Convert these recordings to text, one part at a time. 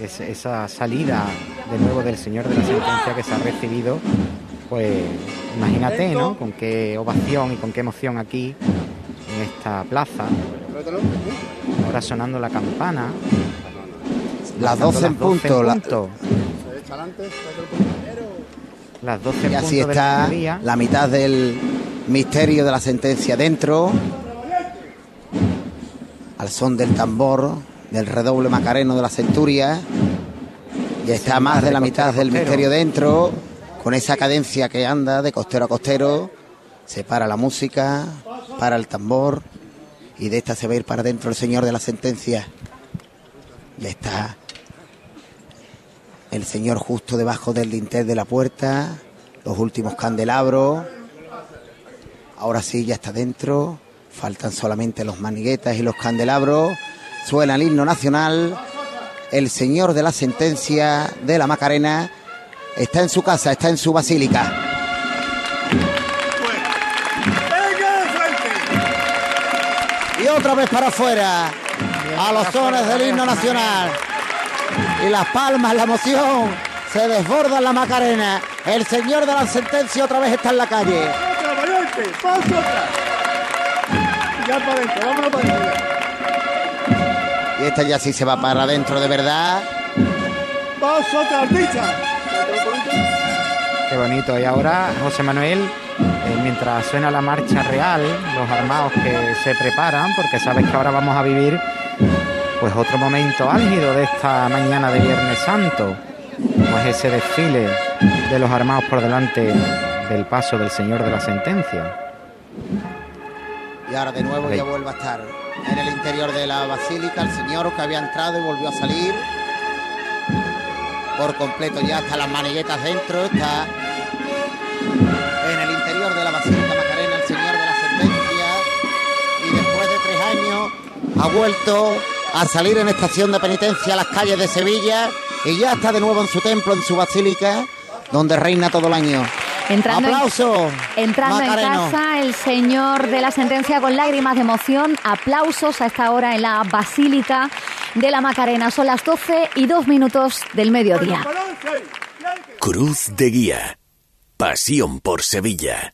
Es, esa salida de nuevo del señor de la sentencia que se ha recibido, pues imagínate, ¿no? Con qué ovación y con qué emoción aquí en esta plaza. Ahora sonando la campana. Las 12 en punto. Las 12 y así está la mitad del misterio de la sentencia dentro. Al son del tambor, del redoble macareno de la centuria. Y está más de la mitad del misterio dentro, con esa cadencia que anda de costero a costero. Se para la música, para el tambor, y de esta se va a ir para adentro el señor de la sentencia. Y está el señor justo debajo del dintel de la puerta, los últimos candelabros. Ahora sí, ya está dentro. Faltan solamente los maniguetas y los candelabros. Suena el himno nacional. El señor de la sentencia de la Macarena está en su casa, está en su basílica. Y otra vez para afuera, a los sones del himno nacional y las palmas, la emoción, se desborda la Macarena. El señor de la sentencia otra vez está en la calle. Ya para adentro, vámonos para adentro. Y esta ya sí se va para adentro de verdad. Paso otra Qué bonito. Y ahora, José Manuel, eh, mientras suena la marcha real, los armados que se preparan, porque sabes que ahora vamos a vivir pues otro momento álgido de esta mañana de Viernes Santo, pues ese desfile de los armados por delante del paso del Señor de la Sentencia. Y ahora de nuevo ya vuelve a estar en el interior de la basílica el Señor que había entrado y volvió a salir. Por completo ya está las maniguetas dentro, está en el interior de la Basílica Macarena el Señor de la Sentencia y después de tres años ha vuelto a salir en estación de penitencia a las calles de Sevilla y ya está de nuevo en su templo, en su basílica, donde reina todo el año. Entrando Aplauso. entrando en casa el señor de la sentencia con lágrimas de emoción. Aplausos a esta hora en la Basílica de la Macarena. Son las 12 y dos minutos del mediodía. Cruz de Guía. Pasión por Sevilla.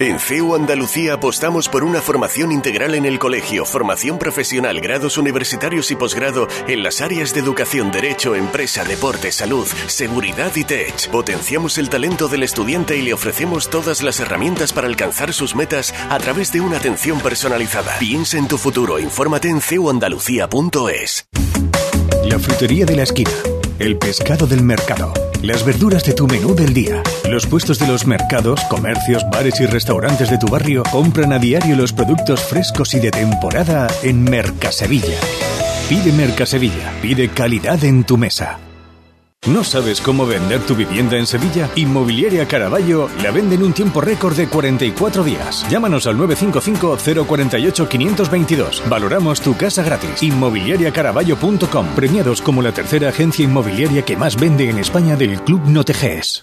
En CEU Andalucía apostamos por una formación integral en el colegio, formación profesional, grados universitarios y posgrado en las áreas de educación, derecho, empresa, deporte, salud, seguridad y tech. Potenciamos el talento del estudiante y le ofrecemos todas las herramientas para alcanzar sus metas a través de una atención personalizada. Piensa en tu futuro, infórmate en ceuandalucía.es. La frutería de la esquina, el pescado del mercado las verduras de tu menú del día. Los puestos de los mercados, comercios, bares y restaurantes de tu barrio compran a diario los productos frescos y de temporada en Mercasevilla. Pide Mercasevilla, pide calidad en tu mesa. ¿No sabes cómo vender tu vivienda en Sevilla? Inmobiliaria Caraballo la vende en un tiempo récord de 44 días. Llámanos al 955-048-522. Valoramos tu casa gratis. Inmobiliariacaraballo.com. Premiados como la tercera agencia inmobiliaria que más vende en España del Club Noteges.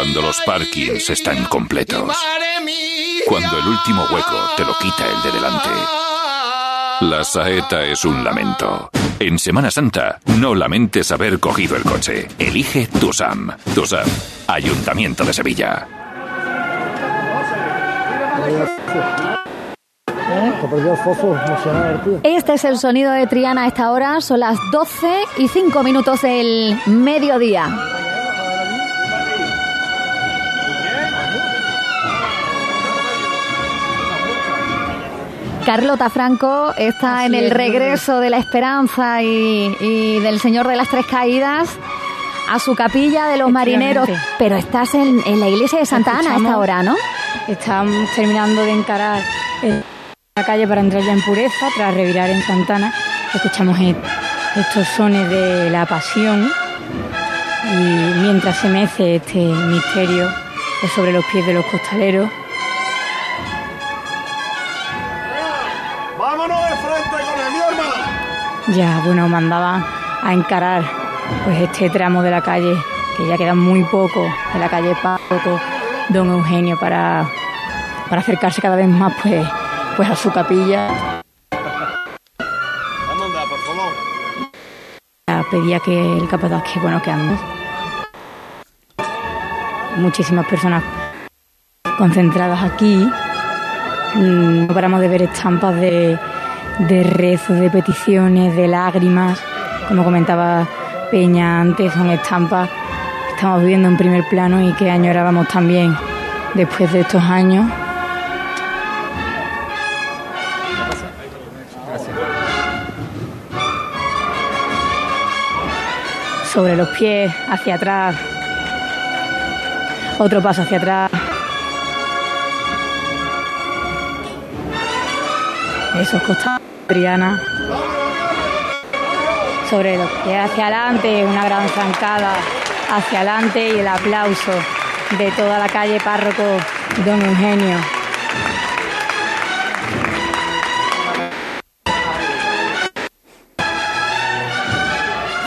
cuando los parkings están completos. Cuando el último hueco te lo quita el de delante. La saeta es un lamento. En Semana Santa, no lamentes haber cogido el coche. Elige TUSAM. TUSAM, Ayuntamiento de Sevilla. Este es el sonido de Triana a esta hora. Son las 12 y 5 minutos del mediodía. Carlota Franco está en el regreso de la esperanza y, del Señor de las Tres Caídas a su capilla de los marineros. Pero estás en, la iglesia de Santa Ana a esta hora, ¿no? Estamos terminando de encarar la calle para entrar ya en pureza, tras revirar en Santana. Escuchamos e-, estos sones de la pasión y mientras se mece este misterio sobre los pies de los costaleros, ya bueno mandaba a encarar pues este tramo de la calle que ya queda muy poco de la calle Paco Don Eugenio para, para acercarse cada vez más pues pues a su capilla. Pedía que el capataz que bueno que ande muchísimas personas concentradas aquí. Mm, no paramos de ver estampas de de rezos, de peticiones, de lágrimas. Como comentaba Peña antes, son estampas que estamos viviendo en primer plano y que añorábamos también después de estos años. Sobre los pies, hacia atrás, otro paso hacia atrás. Esos costados. Triana. Sobre los pies hacia adelante, una gran zancada hacia adelante y el aplauso de toda la calle párroco Don Eugenio.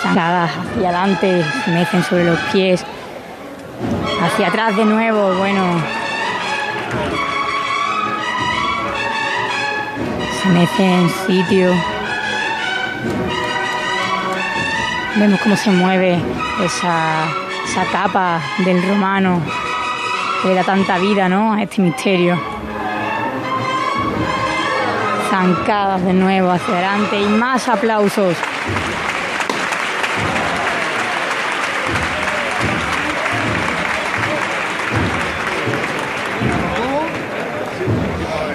Zancadas hacia adelante, se mecen sobre los pies, hacia atrás de nuevo, bueno, se en sitio. Vemos cómo se mueve esa, esa capa del romano que da tanta vida ¿no? a este misterio. Zancadas de nuevo hacia adelante y más aplausos.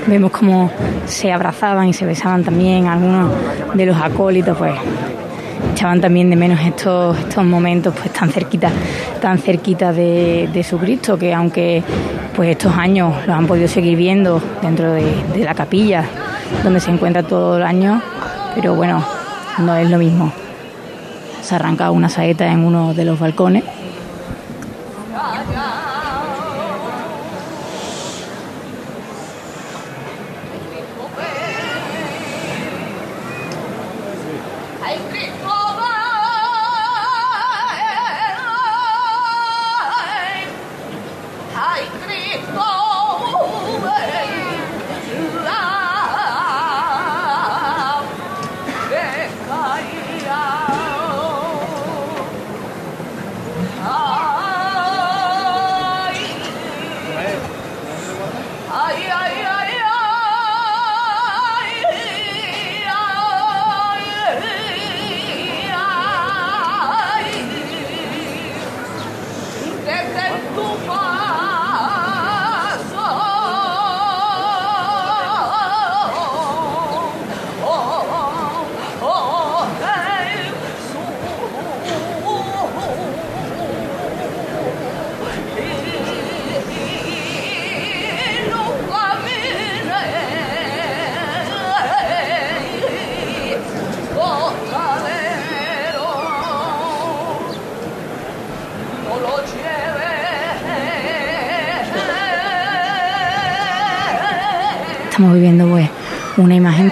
Vemos cómo se abrazaban y se besaban también algunos de los acólitos, pues echaban también de menos estos, estos momentos pues tan cerquita, tan cerquita de, de su Cristo, que aunque pues estos años los han podido seguir viendo dentro de, de la capilla, donde se encuentra todo el año, pero bueno, no es lo mismo. Se arranca una saeta en uno de los balcones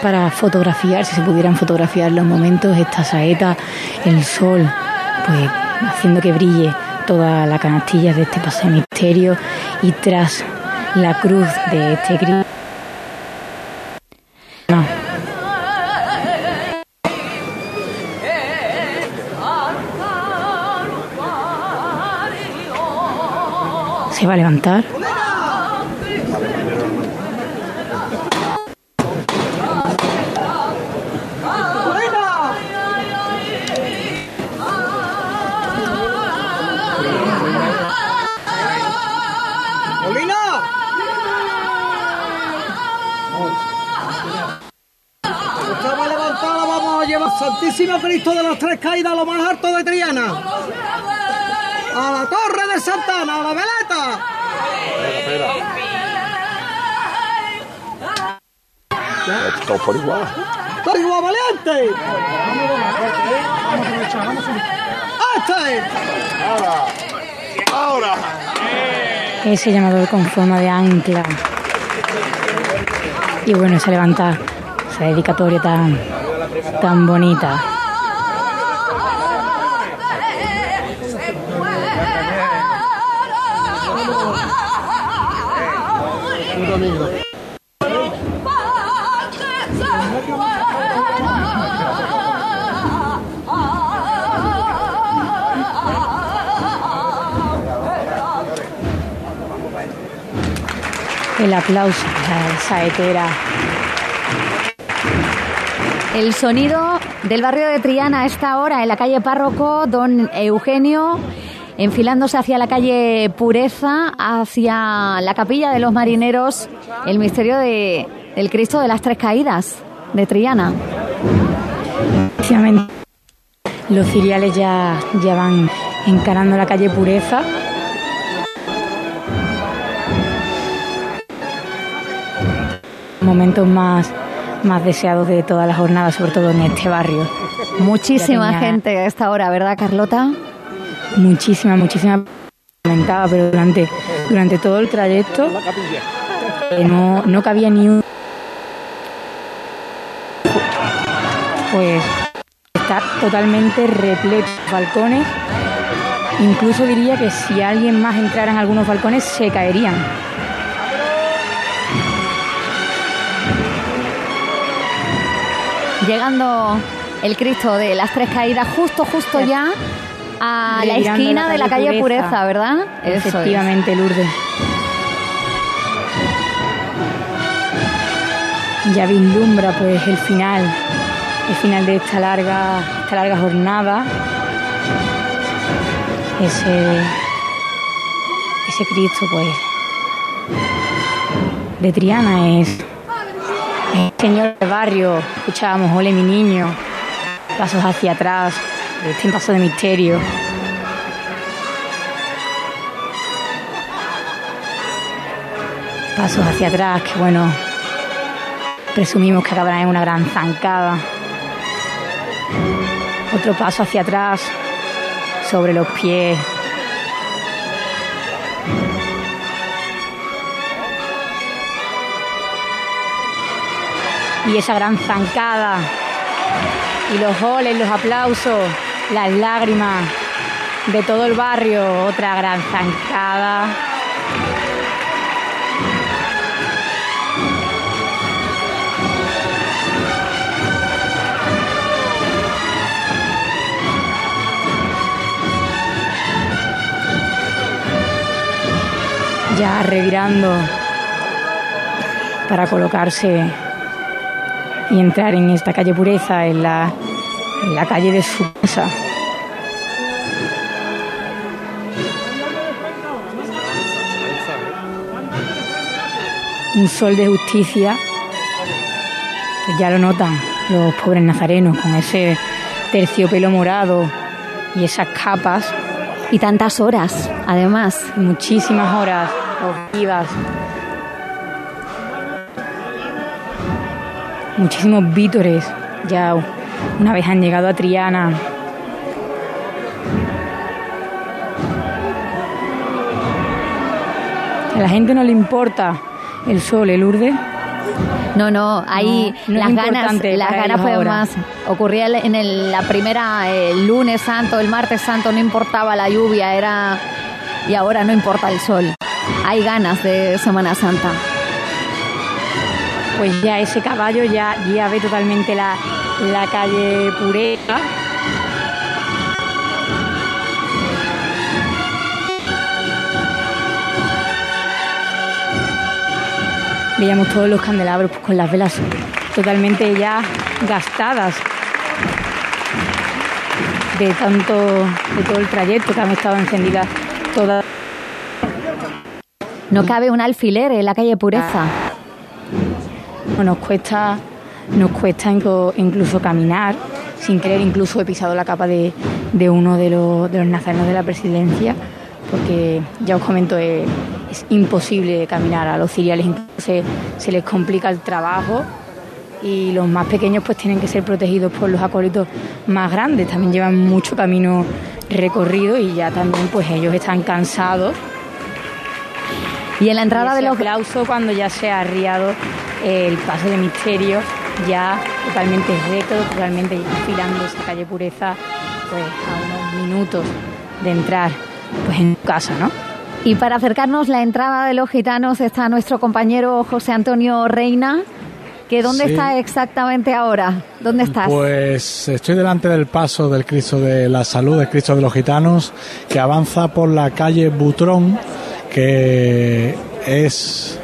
para fotografiar, si se pudieran fotografiar los momentos, esta saeta, el sol, pues haciendo que brille toda la canastilla de este paso de misterio y tras la cruz de este Cristo. Se va a levantar. Santísimo Cristo de las Tres Caídas, a lo más alto de Triana. A la Torre de Santana, a la veleta. Espera, espera. Todo por igual. Todo igual, valiente. ¡Este! Ahora. Ahora. Ese llamador con forma de ancla. Y bueno, se levanta esa dedicatoria tan tan bonita. El aplauso la saetera el sonido del barrio de Triana a esta hora en la calle Párroco, don Eugenio, enfilándose hacia la calle Pureza, hacia la capilla de los marineros, el misterio de, del Cristo de las Tres Caídas de Triana. Los ciriales ya, ya van encarando la calle Pureza. Momentos más más deseados de toda la jornada, sobre todo en este barrio. Muchísima gente a esta hora, ¿verdad, Carlota? Muchísima, muchísima. Pero durante, durante todo el trayecto eh, no, no cabía ni un. Pues está totalmente repleto de balcones. Incluso diría que si alguien más entrara en algunos balcones se caerían. Llegando el Cristo de las Tres Caídas justo, justo ya a la esquina de la calle Pureza, ¿verdad? Efectivamente, Lourdes. Ya vislumbra pues el final, el final de esta larga, esta larga jornada. Ese, ese Cristo pues de Triana es Señor del barrio, escuchábamos Ole mi niño, pasos hacia atrás, este paso de misterio. Pasos hacia atrás, que bueno, presumimos que acabarán en una gran zancada. Otro paso hacia atrás, sobre los pies, y esa gran zancada y los goles, los aplausos, las lágrimas de todo el barrio, otra gran zancada. Ya revirando para colocarse y entrar en esta calle Pureza, en la, en la calle de su casa. Un sol de justicia, que ya lo notan los pobres nazarenos con ese terciopelo morado y esas capas. Y tantas horas, además. Muchísimas horas vivas muchísimos vítores ya una vez han llegado a Triana. A la gente no le importa el sol, el urde, No, no, ahí las ganas, las ganas fueron más. Ocurría en la primera, el lunes santo, el martes santo, no importaba la lluvia, era. Y ahora no importa el sol. Hay ganas de Semana Santa. Pues ya ese caballo ya, ve totalmente la, la calle Pureza veíamos todos los candelabros pues, con las velas totalmente ya gastadas de tanto de todo el trayecto que han estado encendidas todas. No cabe un alfiler en la calle Pureza. Nos cuesta, nos cuesta incluso caminar, sin querer incluso he pisado la capa de, uno de los, de los nazarenos de la presidencia, porque ya os comento, es imposible caminar. A los ciriales se, se les complica el trabajo y los más pequeños pues tienen que ser protegidos por los acólitos más grandes. También llevan mucho camino recorrido y ya también pues ellos están cansados. Y en la entrada de los aplausos cuando ya se ha arriado el paso de misterio, ya totalmente recto, totalmente enfilando esa calle pureza, pues a unos minutos de entrar pues en casa, ¿no? Y para acercarnos la entrada de los gitanos está nuestro compañero José Antonio Reina. ¿Que ¿Dónde está exactamente ahora? ¿Dónde estás? Pues estoy delante del paso del Cristo de la Salud, del Cristo de los Gitanos, que avanza por la calle Butrón, que es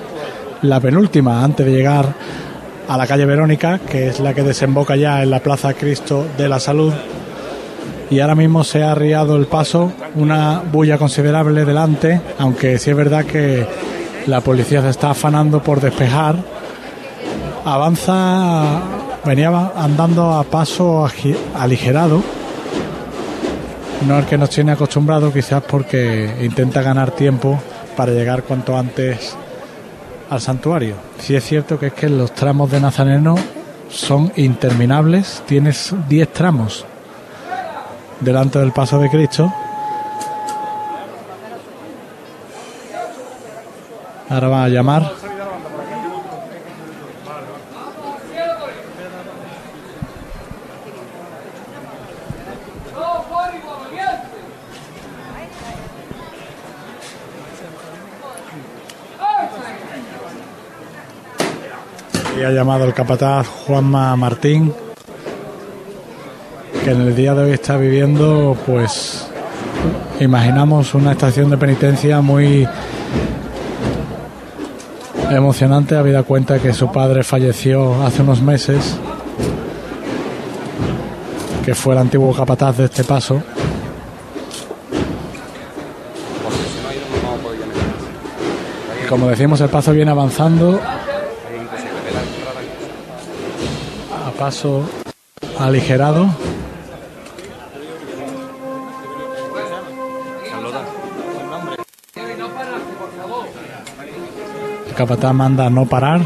la penúltima antes de llegar a la calle Verónica, que es la que desemboca ya en la Plaza Cristo de la Salud y ahora mismo se ha arriado el paso, una bulla considerable delante, aunque sí es verdad que la policía se está afanando por despejar. Avanza, venía andando a paso aligerado, no el que nos tiene acostumbrado, quizás porque intenta ganar tiempo para llegar cuanto antes al santuario. Sí es cierto que es que los tramos de Nazareno son interminables, tienes 10 tramos delante del paso de Cristo. Ahora va a llamar. Ha llamado el capataz Juanma Martín que en el día de hoy está viviendo, pues imaginamos una estación de penitencia muy emocionante, habida cuenta que su padre falleció hace unos meses, que fue el antiguo capataz de este paso. Como decimos, el paso viene avanzando a paso aligerado. capataz manda no parar.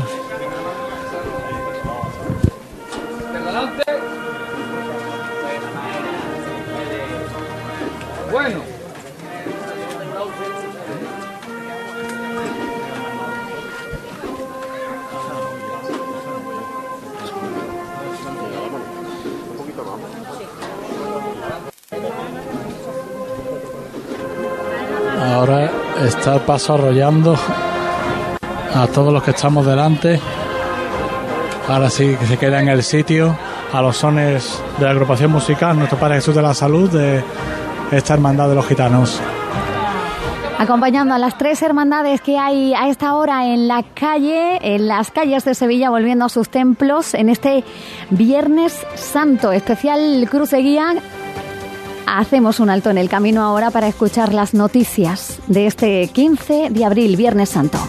Paso arrollando a todos los que estamos delante. Ahora sí que se queda en el sitio, a los sones de la agrupación musical Nuestro Padre Jesús de la Salud de esta Hermandad de los Gitanos. Acompañando a las tres hermandades que hay a esta hora en la calle, en las calles de Sevilla, volviendo a sus templos en este Viernes Santo, especial Cruz de Guía. Hacemos un alto en el camino ahora para escuchar las noticias de este 15 de abril, Viernes Santo.